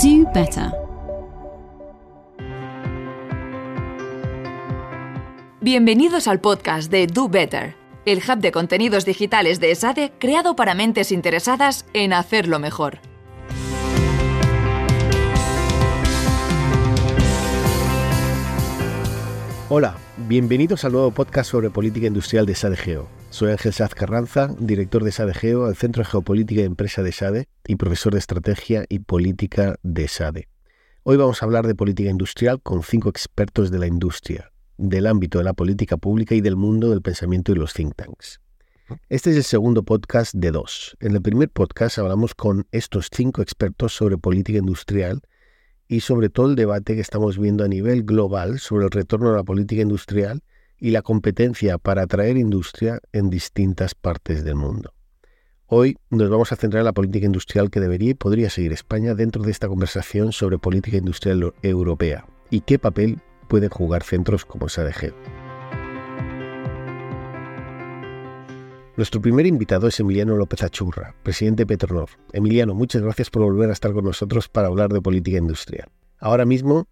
Do better. Bienvenidos al podcast de Do Better, el hub de contenidos digitales de ESADE creado para mentes interesadas en hacerlo mejor. Hola, bienvenidos al nuevo podcast sobre política industrial de SADE-GEO. Soy Ángel Saz Carranza, director de SADE-GEO, al Centro de Geopolítica y Empresa de SADE y profesor de Estrategia y Política de SADE. Hoy vamos a hablar de política industrial con cinco expertos de la industria, del ámbito de la política pública y del mundo del pensamiento y los think tanks. Este es el segundo podcast de dos. En el primer podcast hablamos con estos cinco expertos sobre política industrial y sobre todo el debate que estamos viendo a nivel global sobre el retorno a la política industrial y la competencia para atraer industria en distintas partes del mundo. Hoy nos vamos a centrar en la política industrial que debería y podría seguir España dentro de esta conversación sobre política industrial europea y qué papel pueden jugar centros como SADG. Nuestro primer invitado es Emiliano López Achurra, presidente de Petronor. Emiliano, muchas gracias por volver a estar con nosotros para hablar de política industrial. Ahora mismo,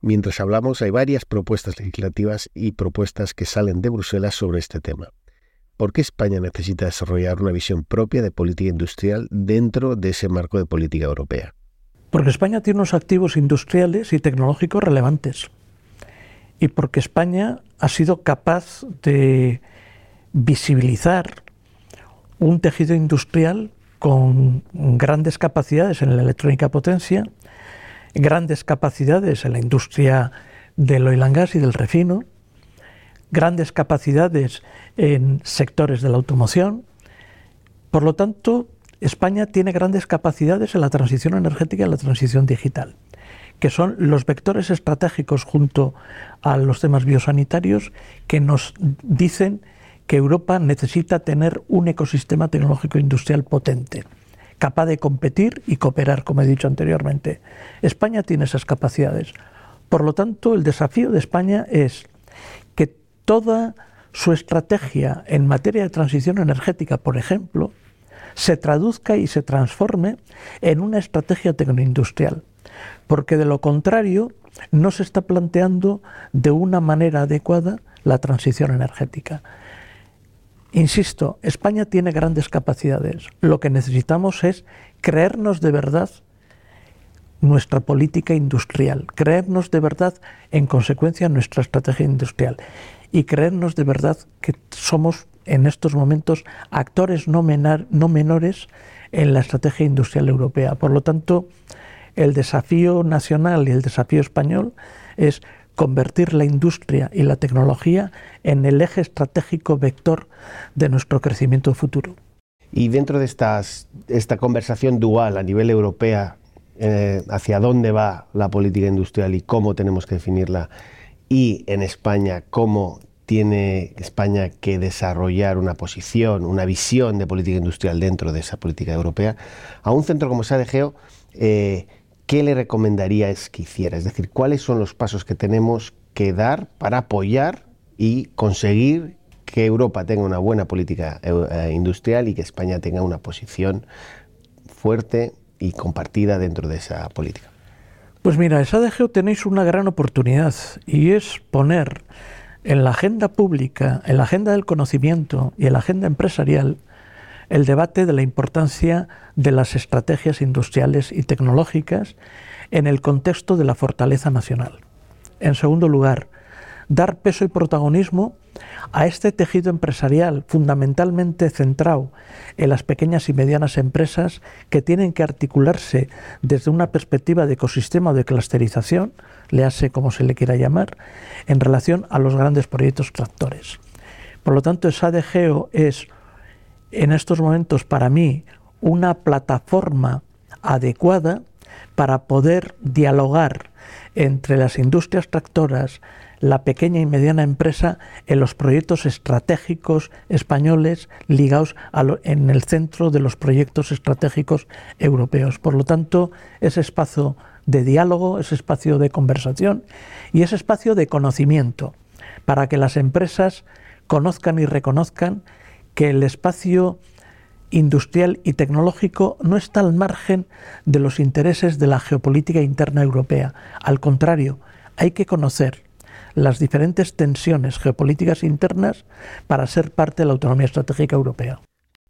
mientras hablamos, hay varias propuestas legislativas y propuestas que salen de Bruselas sobre este tema. ¿Por qué España necesita desarrollar una visión propia de política industrial dentro de ese marco de política europea? Porque España tiene unos activos industriales y tecnológicos relevantes. Y porque España ha sido capaz de visibilizar un tejido industrial con grandes capacidades en la electrónica potencia, grandes capacidades en la industria del oil and gas y del refino, grandes capacidades en sectores de la automoción. Por lo tanto, España tiene grandes capacidades en la transición energética y en la transición digital, que son los vectores estratégicos junto a los temas biosanitarios que nos dicen que Europa necesita tener un ecosistema tecnológico industrial potente, capaz de competir y cooperar, como he dicho anteriormente. España tiene esas capacidades. Por lo tanto, el desafío de España es que toda su estrategia en materia de transición energética, por ejemplo, se traduzca y se transforme en una estrategia tecnoindustrial, porque de lo contrario no se está planteando de una manera adecuada la transición energética. Insisto, España tiene grandes capacidades. Lo que necesitamos es creernos de verdad nuestra política industrial, creernos de verdad, en consecuencia, nuestra estrategia industrial y creernos de verdad que somos en estos momentos actores no, no menores en la estrategia industrial europea. Por lo tanto, el desafío nacional y el desafío español es convertir la industria y la tecnología en el eje estratégico vector de nuestro crecimiento futuro. Y dentro de esta conversación dual a nivel europea, eh, hacia dónde va la política industrial y cómo tenemos que definirla, y en España, cómo tiene España que desarrollar una posición, una visión de política industrial dentro de esa política europea, a un centro como SADGEO, eh, ¿qué le recomendarías que hiciera? Es decir, ¿cuáles son los pasos que tenemos que dar para apoyar y conseguir que Europa tenga una buena política eh, industrial y que España tenga una posición fuerte y compartida dentro de esa política? Pues mira, en SADGEO tenéis una gran oportunidad y es poner en la agenda pública, en la agenda del conocimiento y en la agenda empresarial el debate de la importancia de las estrategias industriales y tecnológicas en el contexto de la fortaleza nacional. En segundo lugar, dar peso y protagonismo a este tejido empresarial fundamentalmente centrado en las pequeñas y medianas empresas que tienen que articularse desde una perspectiva de ecosistema o de clusterización, le como se le quiera llamar, en relación a los grandes proyectos tractores. Por lo tanto, esa ADGEO es en estos momentos para mí una plataforma adecuada para poder dialogar entre las industrias tractoras, la pequeña y mediana empresa en los proyectos estratégicos españoles ligados en el centro de los proyectos estratégicos europeos. Por lo tanto, ese espacio de diálogo, ese espacio de conversación y ese espacio de conocimiento para que las empresas conozcan y reconozcan que el espacio industrial y tecnológico no está al margen de los intereses de la geopolítica interna europea. Al contrario, hay que conocer las diferentes tensiones geopolíticas internas para ser parte de la autonomía estratégica europea.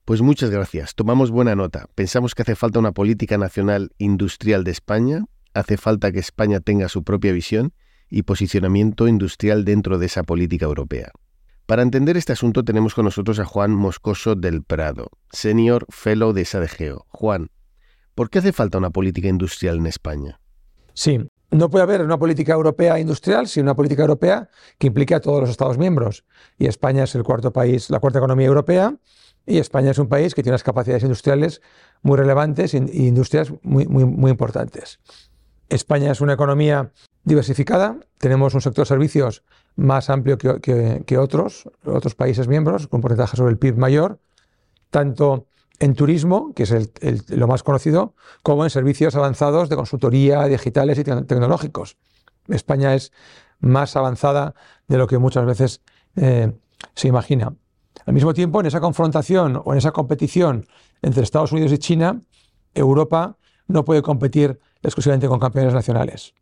Pues muchas gracias. Tomamos buena nota. Pensamos que hace falta una política nacional industrial de España, hace falta que España tenga su propia visión y posicionamiento industrial dentro de esa política europea. Para entender este asunto tenemos con nosotros a Juan Moscoso del Prado, Senior Fellow de SADGEO. Juan, ¿por qué hace falta una política industrial en España? Sí, no puede haber una política europea industrial sin una política europea que implique a todos los Estados miembros. Y España es el cuarto país, la cuarta economía europea, y España es un país que tiene unas capacidades industriales muy relevantes e industrias muy, muy, muy importantes. España es una economía diversificada, tenemos un sector servicios más amplio que, otros, otros países miembros, con porcentaje sobre el PIB mayor, tanto en turismo, que es lo más conocido, como en servicios avanzados de consultoría, digitales y tecnológicos. España es más avanzada de lo que muchas veces eh, se imagina. Al mismo tiempo, en esa confrontación o en esa competición entre Estados Unidos y China, Europa no puede competir exclusivamente con campeones nacionales.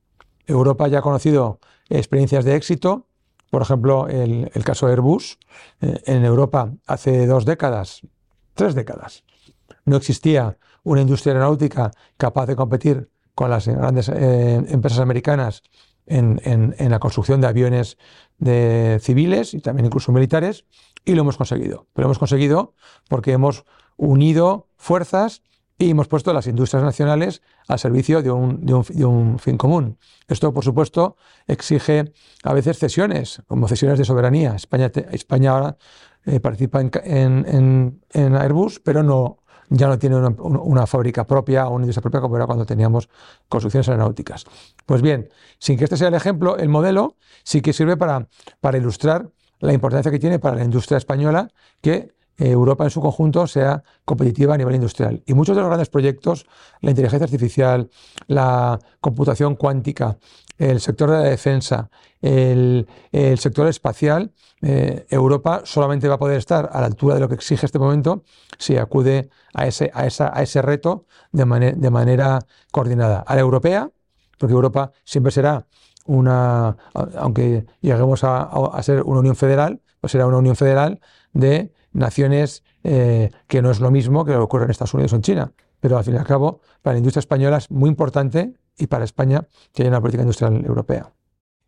Europa ya ha conocido experiencias de éxito, por ejemplo, el, caso de Airbus. Eh, en Europa hace dos décadas, tres décadas, no existía una industria aeronáutica capaz de competir con las grandes eh, empresas americanas en, la construcción de aviones de civiles y también incluso militares, y lo hemos conseguido. Pero lo hemos conseguido porque hemos unido fuerzas y hemos puesto las industrias nacionales al servicio de un, fin común. Esto, por supuesto, exige a veces cesiones, como cesiones de soberanía. España, España ahora eh, participa en, Airbus, pero no, ya no tiene una, fábrica propia o una industria propia como era cuando teníamos construcciones aeronáuticas. Pues bien, sin que este sea el ejemplo, el modelo sí que sirve para, para ilustrar la importancia que tiene para la industria española que Europa en su conjunto sea competitiva a nivel industrial. Y muchos de los grandes proyectos, la inteligencia artificial, la computación cuántica, el sector de la defensa, el, sector espacial, eh, Europa solamente va a poder estar a la altura de lo que exige este momento si acude a ese, a ese reto de, de manera coordinada. A la europea, porque Europa siempre será una, aunque lleguemos a, a, ser una unión federal, pues será una unión federal de naciones eh, que no es lo mismo que lo que ocurre en Estados Unidos o en China. Pero al fin y al cabo, para la industria española es muy importante y para España que haya una política industrial europea.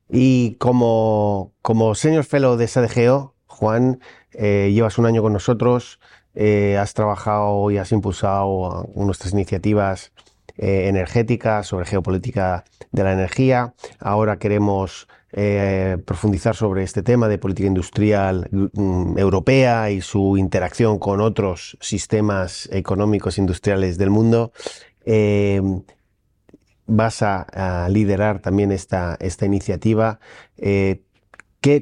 Y como, como senior fellow de SADGEO, Juan, eh, llevas un año con nosotros, eh, has trabajado y has impulsado nuestras iniciativas energéticas sobre geopolítica de la energía. Ahora queremos eh, profundizar sobre este tema de política industrial mm, europea y su interacción con otros sistemas económicos industriales del mundo. Eh, vas a, liderar también esta, esta iniciativa. Eh,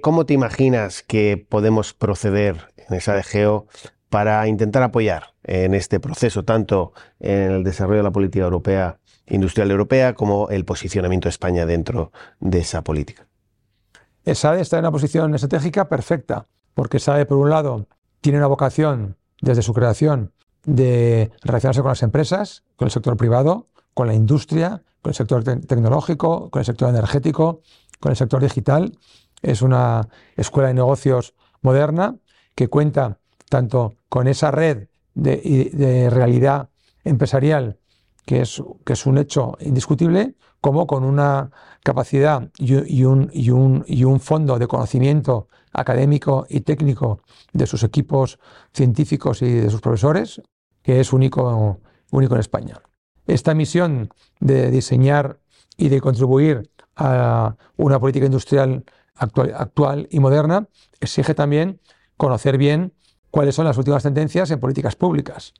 ¿Cómo te imaginas que podemos proceder en esa de Geo para intentar apoyar en este proceso, tanto en el desarrollo de la política europea, industrial europea, como el posicionamiento de España dentro de esa política? SADE está en una posición estratégica perfecta, porque SADE, por un lado, tiene una vocación desde su creación de relacionarse con las empresas, con el sector privado, con la industria, con el sector tecnológico, con el sector energético, con el sector digital. Es una escuela de negocios moderna que cuenta tanto con esa red de, realidad empresarial, que es, que es un hecho indiscutible, como con una capacidad y, un, fondo de conocimiento académico y técnico de sus equipos científicos y de sus profesores, que es único, único en España. Esta misión de diseñar y de contribuir a una política industrial actual, actual y moderna exige también conocer bien cuáles son las últimas tendencias en políticas públicas,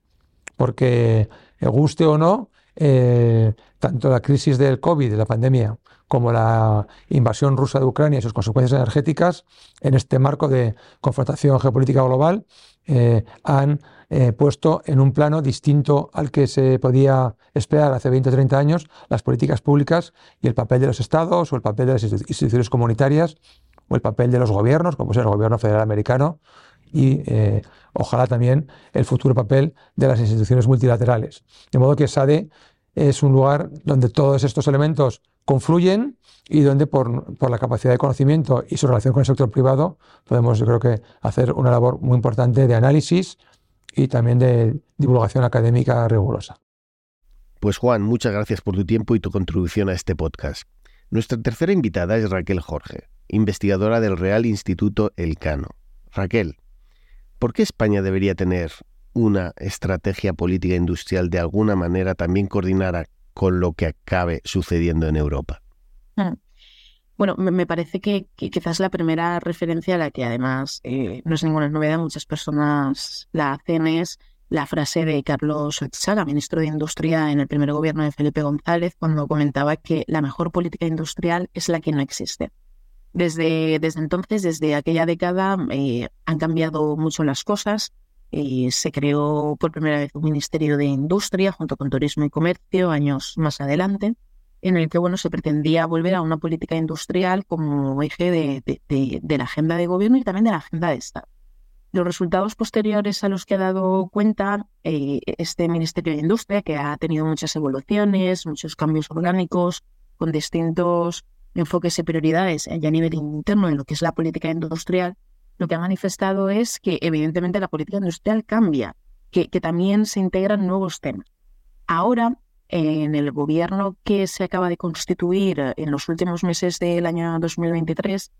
porque guste o no, eh, tanto la crisis del COVID, de la pandemia, como la invasión rusa de Ucrania y sus consecuencias energéticas, en este marco de confrontación geopolítica global, eh, han eh, puesto en un plano distinto al que se podía esperar hace 20 o 30 años las políticas públicas y el papel de los estados o el papel de las instituciones comunitarias o el papel de los gobiernos, como es el gobierno federal americano y ojalá también el futuro papel de las instituciones multilaterales. De modo que SADE es un lugar donde todos estos elementos confluyen y donde por, la capacidad de conocimiento y su relación con el sector privado podemos, yo creo que, hacer una labor muy importante de análisis y también de divulgación académica rigurosa. Pues Juan, muchas gracias por tu tiempo y tu contribución a este podcast. Nuestra tercera invitada es Raquel Jorge, investigadora del Real Instituto Elcano. Raquel, ¿por qué España debería tener una estrategia política industrial de alguna manera también coordinada con lo que acabe sucediendo en Europa? Hmm. Bueno, me parece que, quizás la primera referencia a la que además eh, no es ninguna novedad, muchas personas la hacen es la frase de Carlos Ochaga, ministro de Industria en el primer gobierno de Felipe González, cuando comentaba que la mejor política industrial es la que no existe. Desde, desde entonces, desde aquella década, eh, han cambiado mucho las cosas. Eh, se creó por primera vez un Ministerio de Industria junto con Turismo y Comercio años más adelante, en el que bueno, se pretendía volver a una política industrial como eje de, la agenda de gobierno y también de la agenda de Estado. Los resultados posteriores a los que ha dado cuenta eh, este Ministerio de Industria, que ha tenido muchas evoluciones, muchos cambios orgánicos, con distintos enfoques y prioridades ya a nivel interno en lo que es la política industrial, lo que ha manifestado es que evidentemente la política industrial cambia, que, que también se integran nuevos temas. Ahora, en el gobierno que se acaba de constituir en los últimos meses del año 2023,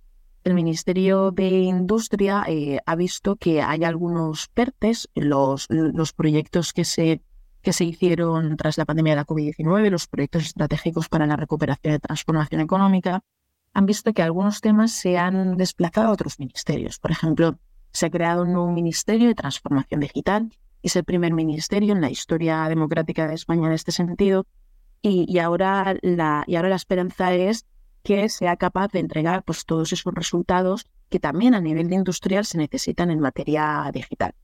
el Ministerio de Industria eh, ha visto que hay algunos PERTES, los, los proyectos que se que se hicieron tras la pandemia de la COVID-19, los proyectos estratégicos para la recuperación y transformación económica, han visto que algunos temas se han desplazado a otros ministerios. Por ejemplo, se ha creado un nuevo Ministerio de Transformación Digital, es el primer ministerio en la historia democrática de España en este sentido, y, ahora, la, y ahora la esperanza es que sea capaz de entregar pues, todos esos resultados que también a nivel industrial se necesitan en materia digital.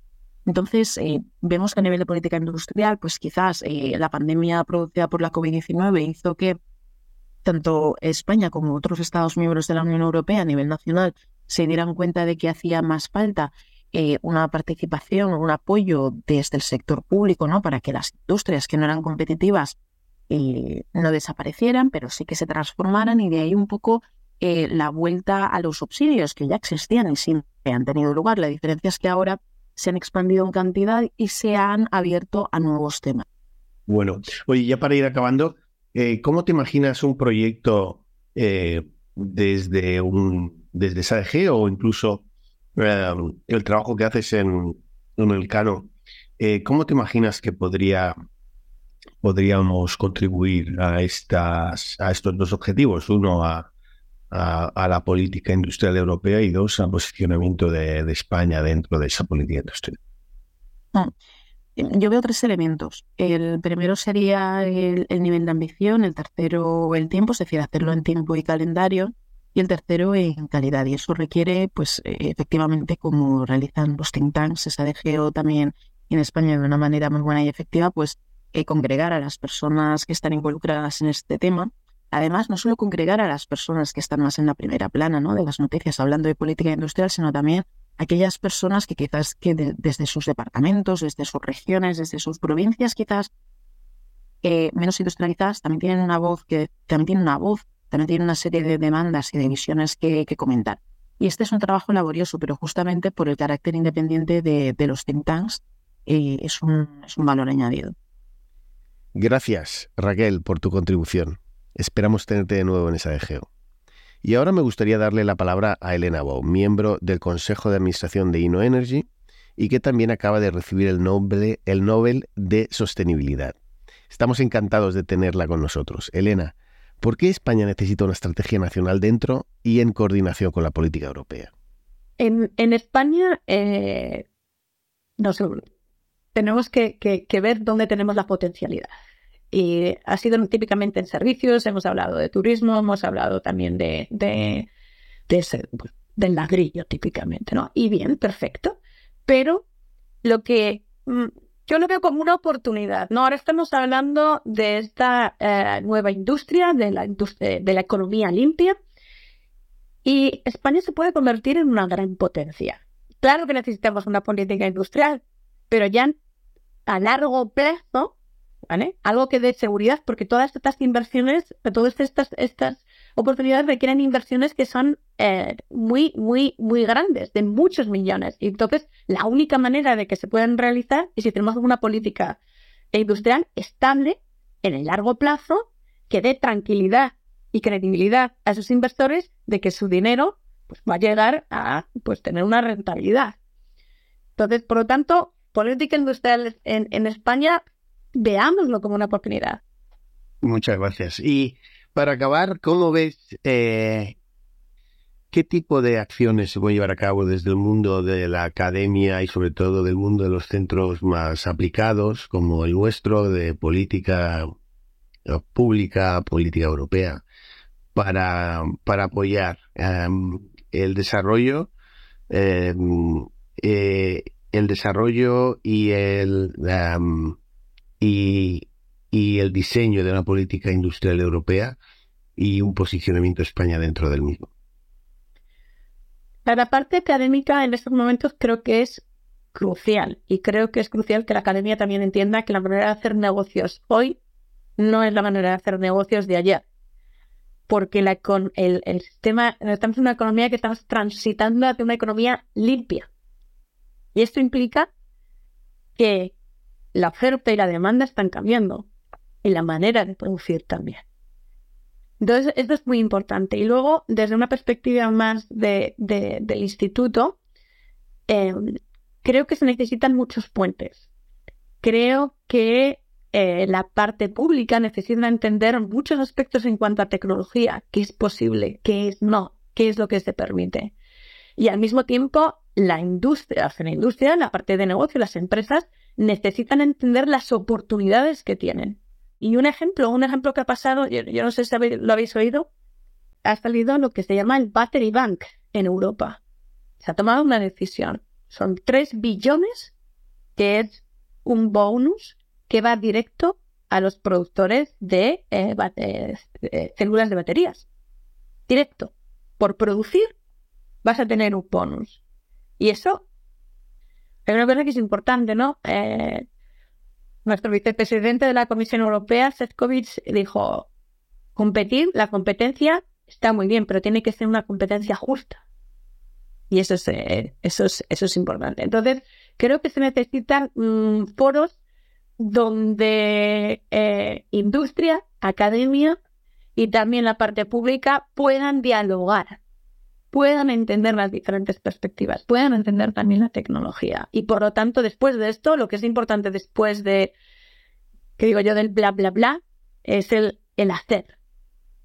Entonces, eh, vemos que a nivel de política industrial, pues quizás eh, la pandemia producida por la COVID-19 hizo que tanto España como otros Estados miembros de la Unión Europea a nivel nacional se dieran cuenta de que hacía más falta eh, una participación un apoyo desde el sector público ¿no? para que las industrias que no eran competitivas no desaparecieran, pero sí que se transformaran y de ahí un poco la vuelta a los subsidios que ya existían y siempre han tenido lugar. La diferencia es que ahora se han expandido en cantidad y se han abierto a nuevos temas. Bueno, oye, ya para ir acabando, eh, ¿cómo te imaginas un proyecto eh, desde un desde SADG o incluso eh, el trabajo que haces en, en el Cano? ¿Cómo te imaginas que podría podríamos contribuir a estas a estos dos objetivos? Uno a a, la política industrial europea y dos, al posicionamiento de, España dentro de esa política industrial? Yo veo tres elementos. El primero sería el, nivel de ambición, el tercero el tiempo, es decir, hacerlo en tiempo y calendario, y el tercero en calidad. Y eso requiere, pues, efectivamente, como realizan los think tanks, SADGO también en España de una manera muy buena y efectiva, pues eh, congregar a las personas que están involucradas en este tema Además, no solo congregar a las personas que están más en la primera plana ¿no? de las noticias hablando de política industrial, sino también aquellas personas que quizás que desde sus departamentos, desde sus regiones, desde sus provincias, quizás menos industrializadas, también tienen una voz, que también tienen una voz, también tienen una serie de demandas y de visiones que, comentar. Y este es un trabajo laborioso, pero justamente por el carácter independiente de, los think tanks eh, es, un, es un valor añadido. Gracias, Raquel, por tu contribución. Esperamos tenerte de nuevo en esa EGEO. Y ahora me gustaría darle la palabra a Elena Bau, miembro del Consejo de Administración de InnoEnergy y que también acaba de recibir el Nobel, el Nobel de Sostenibilidad. Estamos encantados de tenerla con nosotros. Elena, ¿por qué España necesita una estrategia nacional dentro y en coordinación con la política europea? En, España, eh, tenemos que ver dónde tenemos la potencialidad. Y ha sido típicamente en servicios, hemos hablado de turismo, hemos hablado también de, de, del ladrillo típicamente, ¿no? Y bien, perfecto. Pero lo que mm, yo lo veo como una oportunidad, ¿no? Ahora estamos hablando de esta eh, nueva industria, de la, industria, de la economía limpia, y España se puede convertir en una gran potencia Claro que necesitamos una política industrial, pero ya a largo plazo, Algo que dé seguridad, porque todas estas inversiones, todas estas, estas oportunidades requieren inversiones que son eh, muy, muy, muy grandes, de muchos millones. Y entonces, la única manera de que se puedan realizar es si tenemos una política industrial estable en el largo plazo que dé tranquilidad y credibilidad a esos inversores de que su dinero pues, va a llegar a pues, tener una rentabilidad. Entonces, por lo tanto, política industrial en, en España, veámoslo como una oportunidad. Muchas gracias. Y para acabar, ¿cómo ves eh, qué tipo de acciones se puede llevar a cabo desde el mundo de la academia y sobre todo del mundo de los centros más aplicados, como el nuestro, de política eh, pública, política europea, para, para apoyar em, el desarrollo, em, eh, el desarrollo y el em, y, el diseño de una política industrial europea y un posicionamiento España dentro del mismo. La parte académica en estos momentos creo que es crucial y creo que es crucial que la academia también entienda que la manera de hacer negocios hoy no es la manera de hacer negocios de ayer. Porque con el, el sistema, estamos en una economía que estamos transitando hacia una economía limpia. Y esto implica que la oferta y la demanda están cambiando y la manera de producir también. Entonces, esto es muy importante. Y luego, desde una perspectiva más de, del instituto, em, creo que se necesitan muchos puentes. Creo que eh, la parte pública necesita entender muchos aspectos en cuanto a tecnología, qué es posible, qué es no, qué es lo que se permite. Y al mismo tiempo, la industria, la industria, la parte de negocio, las empresas necesitan entender las oportunidades que tienen. Y un ejemplo, un ejemplo que ha pasado, yo, no sé si lo habéis oído, ha salido lo que se llama el Battery Bank en Europa. Se ha tomado una decisión. Son 3 billones, que es un bonus que va directo a los productores de eh, eh, células de baterías. Directo. Por producir vas a tener un bonus. Y eso es una cosa que es importante, ¿no? Eh, nuestro vicepresidente de la Comisión Europea, Sefcovic, dijo, competir, la competencia está muy bien, pero tiene que ser una competencia justa. Y eso es, eh, eso es, eso es importante. Entonces, creo que se necesitan mm, foros donde eh, industria, academia y también la parte pública puedan dialogar puedan entender las diferentes perspectivas, puedan entender también la tecnología. Y por lo tanto, después de esto, lo que es importante después de, que digo yo, del bla, bla, bla, es el, el hacer.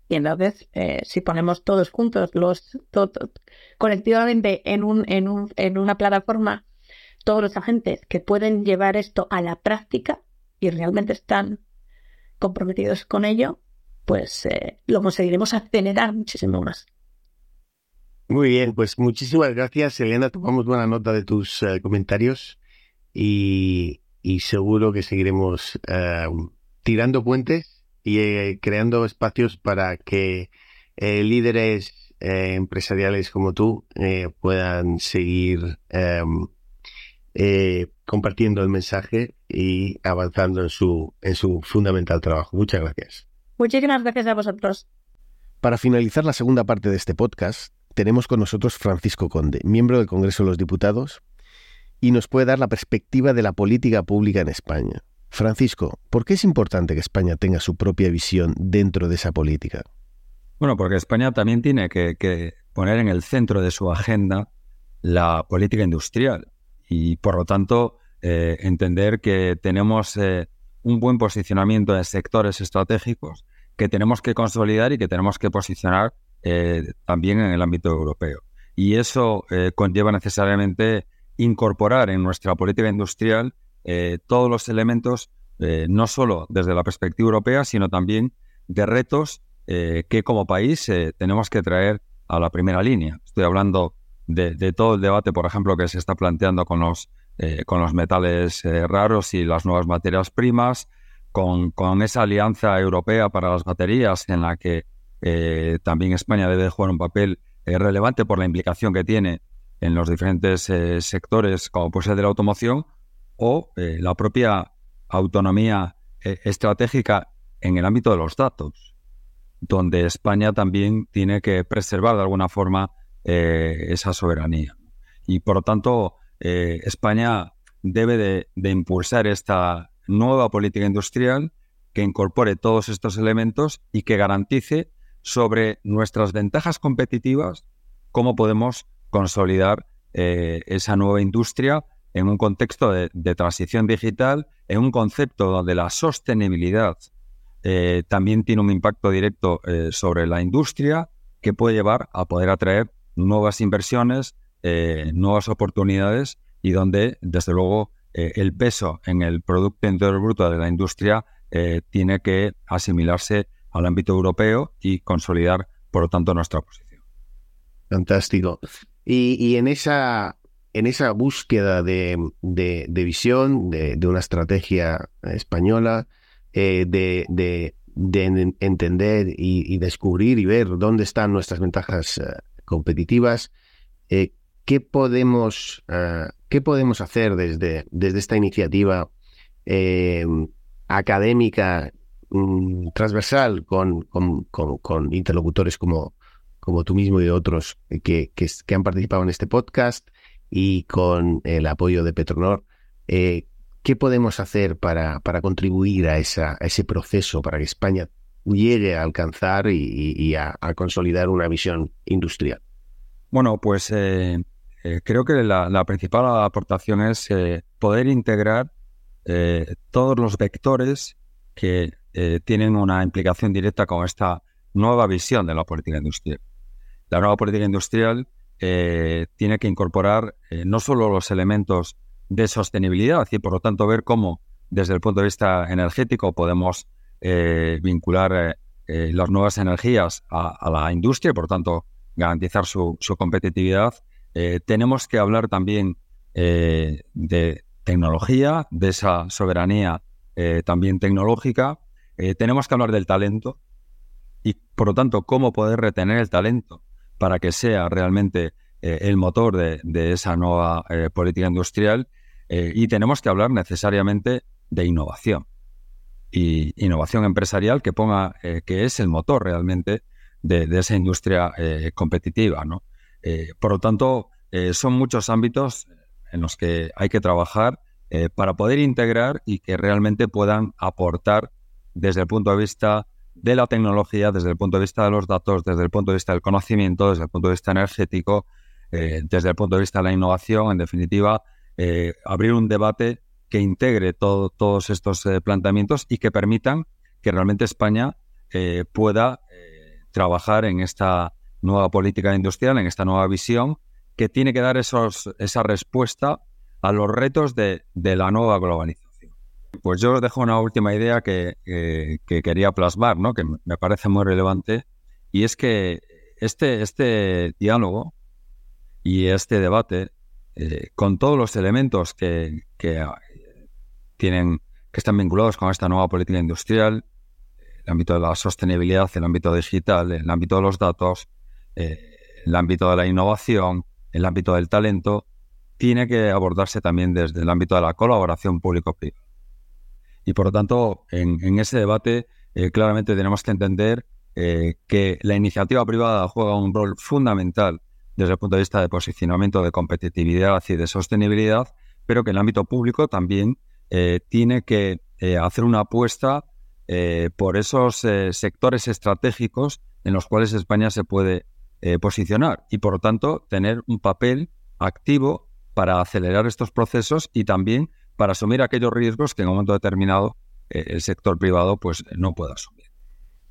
Y entonces, eh, si ponemos todos juntos, los colectivamente en, un, en, un, en una plataforma, todos los agentes que pueden llevar esto a la práctica y realmente están comprometidos con ello, pues eh, lo conseguiremos acelerar muchísimo más. Muy bien, pues muchísimas gracias, Elena. Tomamos buena nota de tus eh, comentarios y, seguro que seguiremos eh, tirando puentes y eh, creando espacios para que líderes empresariales como tú puedan seguir compartiendo el mensaje y avanzando en su, en su fundamental trabajo. Muchas gracias. Muchísimas gracias a vosotros. Para finalizar la segunda parte de este podcast, tenemos con nosotros Francisco Conde, miembro del Congreso de los Diputados, y nos puede dar la perspectiva de la política pública en España. Francisco, ¿por qué es importante que España tenga su propia visión dentro de esa política? Bueno, porque España también tiene que, poner en el centro de su agenda la política industrial y, por lo tanto, eh, entender que tenemos eh, un buen posicionamiento en sectores estratégicos que tenemos que consolidar y que tenemos que posicionar eh, también en el ámbito europeo. Y eso eh, conlleva necesariamente incorporar en nuestra política industrial eh, todos los elementos, no solo desde la perspectiva europea, sino también de retos que como país tenemos que traer a la primera línea. Estoy hablando de, todo el debate, por ejemplo, que se está planteando con los, con los metales raros y las nuevas materias primas, con, con, esa alianza europea para las baterías en la que eh, también España debe jugar un papel eh, relevante por la implicación que tiene en los diferentes eh, sectores, como puede ser de la automoción, o la propia autonomía estratégica en el ámbito de los datos, donde España también tiene que preservar de alguna forma esa soberanía. Y por lo tanto, España debe de impulsar esta nueva política industrial que incorpore todos estos elementos y que garantice sobre nuestras ventajas competitivas cómo podemos consolidar eh, esa nueva industria en un contexto de, transición digital, en un concepto donde la sostenibilidad eh, también tiene un impacto directo eh, sobre la industria que puede llevar a poder atraer nuevas inversiones, nuevas oportunidades y donde, desde luego, el peso en el Producto Interior Bruto de la industria tiene que asimilarse al ámbito europeo y consolidar, por lo tanto, nuestra posición. Fantástico. Y, en, esa, en esa búsqueda de, visión, de, una estrategia española, eh, de, entender y, descubrir y ver dónde están nuestras ventajas eh, competitivas, eh, ¿qué, podemos, ¿qué podemos hacer desde, desde esta iniciativa académica mm, transversal con, con interlocutores como, como tú mismo y otros que, que, han participado en este podcast y con el apoyo de Petronor, eh, ¿qué podemos hacer para, para contribuir a, esa, a ese proceso, para que España llegue a alcanzar y, a, consolidar una visión industrial? Bueno, pues eh, eh, creo que la, principal aportación es poder integrar todos los vectores que tienen una implicación directa con esta nueva visión de la política industrial la nueva política industrial eh, tiene que incorporar eh, no solo los elementos de sostenibilidad y por lo tanto ver cómo desde el punto de vista energético podemos eh, vincular las nuevas energías a, la industria y por lo tanto garantizar su, competitividad. tenemos que hablar también de tecnología, de esa soberanía también tecnológica. Tenemos que hablar del talento y por lo tanto cómo poder retener el talento para que sea realmente eh, el motor de, esa nueva eh, política industrial eh, y tenemos que hablar necesariamente de innovación y innovación empresarial que ponga que es el motor realmente de, esa industria competitiva. ¿no? por lo tanto, son muchos ámbitos en los que hay que trabajar para poder integrar y que realmente puedan aportar desde el punto de vista de la tecnología desde el punto de vista de los datos, desde el punto de vista del conocimiento, desde el punto de vista energético, eh, desde el punto de vista de la innovación, en definitiva, eh, abrir un debate que integre todos estos eh, planteamientos y que permitan que realmente España pueda trabajar en esta nueva política industrial, en esta nueva visión, que tiene que dar esos, esa respuesta a los retos de la nueva globalización. Pues yo dejo una última idea que, quería plasmar, ¿no? que me parece muy relevante, y es que este, este diálogo y este debate, eh, con todos los elementos que, tienen, que están vinculados con esta nueva política industrial, el ámbito de la sostenibilidad, el ámbito digital, el ámbito de los datos, eh, el ámbito de la innovación, el ámbito del talento, tiene que abordarse también desde el ámbito de la colaboración público-privada. Y por lo tanto, en, ese debate eh, claramente tenemos que entender eh, que la iniciativa privada juega un rol fundamental desde el punto de vista de posicionamiento de competitividad y de sostenibilidad, pero que el ámbito público también eh, tiene que hacer una apuesta por esos sectores estratégicos en los cuales España se puede posicionar y, por lo tanto, tener un papel activo para acelerar estos procesos y también para asumir aquellos riesgos que en un momento determinado eh, el sector privado pues, no puede asumir.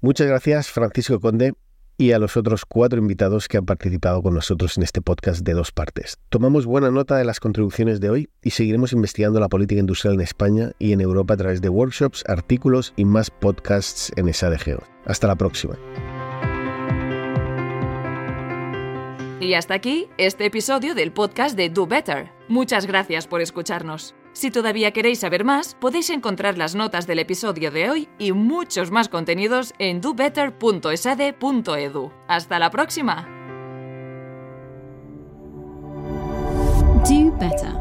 Muchas gracias, Francisco Conde, y a los otros cuatro invitados que han participado con nosotros en este podcast de dos partes. Tomamos buena nota de las contribuciones de hoy y seguiremos investigando la política industrial en España y en Europa a través de workshops, artículos y más podcasts en SADGEO. Hasta la próxima. Y hasta aquí este episodio del podcast de Do Better. Muchas gracias por escucharnos. Si todavía queréis saber más, podéis encontrar las notas del episodio de hoy y muchos más contenidos en dobetter.esade.edu. ¡Hasta la próxima! better.